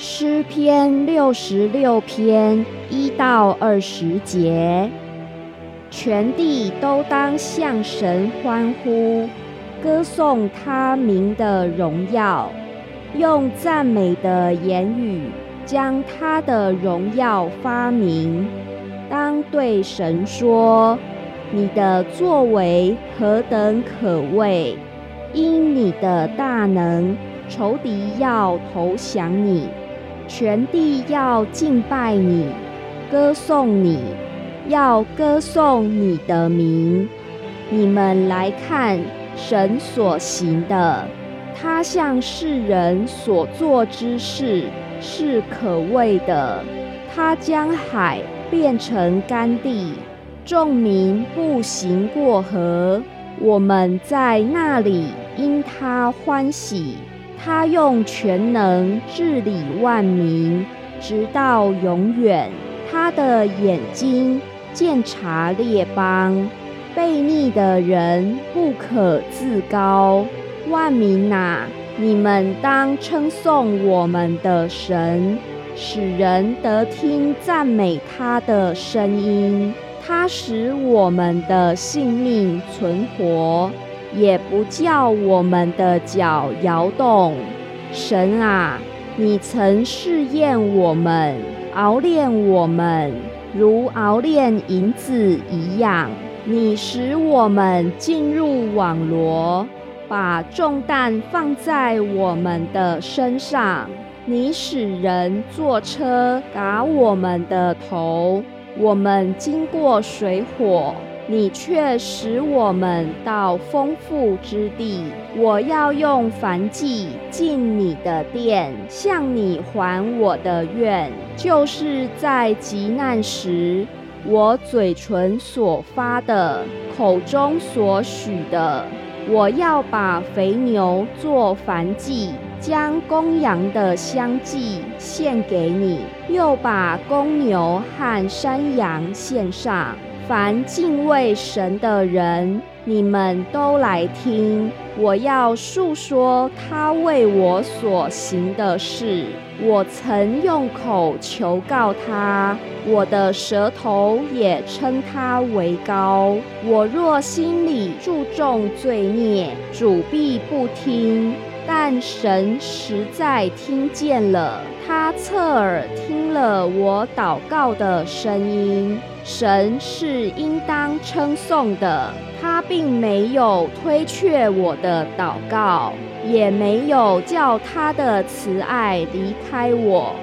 诗篇六十六篇一到二十节，全地都当向神欢呼，歌颂他名的荣耀，用赞美的言语将他的荣耀发明。当对神说：“你的作为何等可畏！因你的大能，仇敌要投降你。”全地要敬拜你，歌颂你，要歌颂你的名。你们来看神所行的，他向世人所做之事是可畏的。他将海变成干地，众民步行过河，我们在那里因他欢喜。他用全能治理万民，直到永远。他的眼睛鉴察列邦，悖逆的人不可自高。万民呐，你们当称颂我们的神，使人得听赞美他的声音。他使我们的性命存活。也不叫我们的脚摇动。神啊，你曾试验我们，熬炼我们，如熬炼银子一样。你使我们进入网罗，把重担放在我们的身上。你使人坐车打我们的头，我们经过水火。你却使我们到丰富之地。我要用燔祭进你的殿，向你还我的愿，就是在极难时，我嘴唇所发的，口中所许的。我要把肥牛做燔祭，将公羊的香祭献给你，又把公牛和山羊献上。凡敬畏神的人，你们都来听。我要述说他为我所行的事。我曾用口求告他，我的舌头也称他为高。我若心里注重罪孽，主必不听。但神实在听见了，他侧耳听了我祷告的声音。神是应当称颂的，他并没有推却我的祷告，也没有叫他的慈爱离开我。